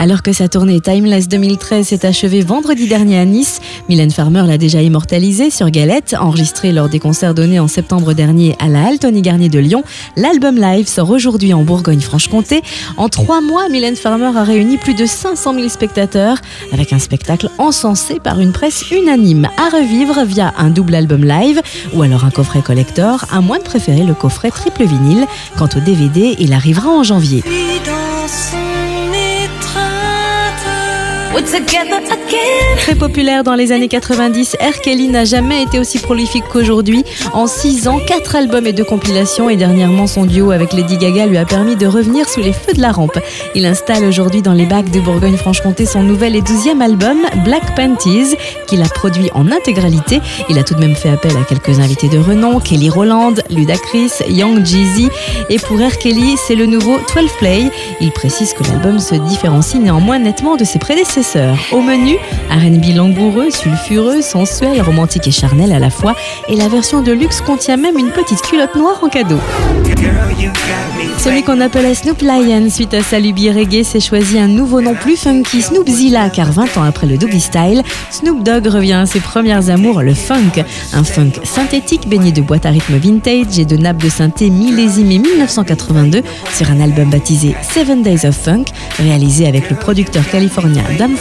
Alors que sa tournée Timeless 2013 s'est achevée vendredi dernier à Nice, Mylène Farmer l'a déjà immortalisée sur Galette, enregistrée lors des concerts donnés en septembre dernier à la Halle Tony Garnier de Lyon. L'album live sort aujourd'hui en Bourgogne-Franche-Comté. En trois mois, Mylène Farmer a réuni plus de 500 000 spectateurs, avec un spectacle encensé par une presse unanime à revivre via un double album live ou alors un coffret collector, à moins de préférer le coffret triple vinyle. Quant au DVD, il arrivera en janvier. Très populaire dans les années 90, R. Kelly n'a jamais été aussi prolifique qu'aujourd'hui. En 6 ans, 4 albums et 2 compilations et dernièrement son duo avec Lady Gaga lui a permis de revenir sous les feux de la rampe. Il installe aujourd'hui dans les bacs de Bourgogne-Franche-Comté son nouvel et 12e album, Black Panties, qu'il a produit en intégralité. Il a tout de même fait appel à quelques invités de renom, Kelly Rowland, Ludacris, Young Jeezy. Et pour R. Kelly, c'est le nouveau 12 Play. Il précise que l'album se différencie néanmoins nettement de ses prédécesseurs. Au menu, R&B langoureux, sulfureux, sensuel, romantique et charnel à la fois. Et la version de luxe contient même une petite culotte noire en cadeau. Celui qu'on appelait Snoop Lion suite à sa lubie reggae s'est choisi un nouveau nom plus funky, Snoopzilla, car 20 ans après le Doggy Style, Snoop Dogg revient à ses premières amours, le funk. Un funk synthétique baigné de boîtes à rythme vintage et de nappes de synthé millésimées 1982 sur un album baptisé Seven Days of Funk, réalisé avec le producteur californien Dan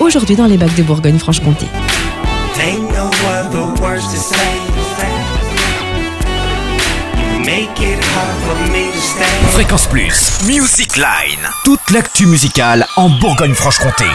aujourd'hui dans les bacs de Bourgogne-Franche-Comté. Fréquence Plus, Music Line, toute l'actu musicale en Bourgogne-Franche-Comté.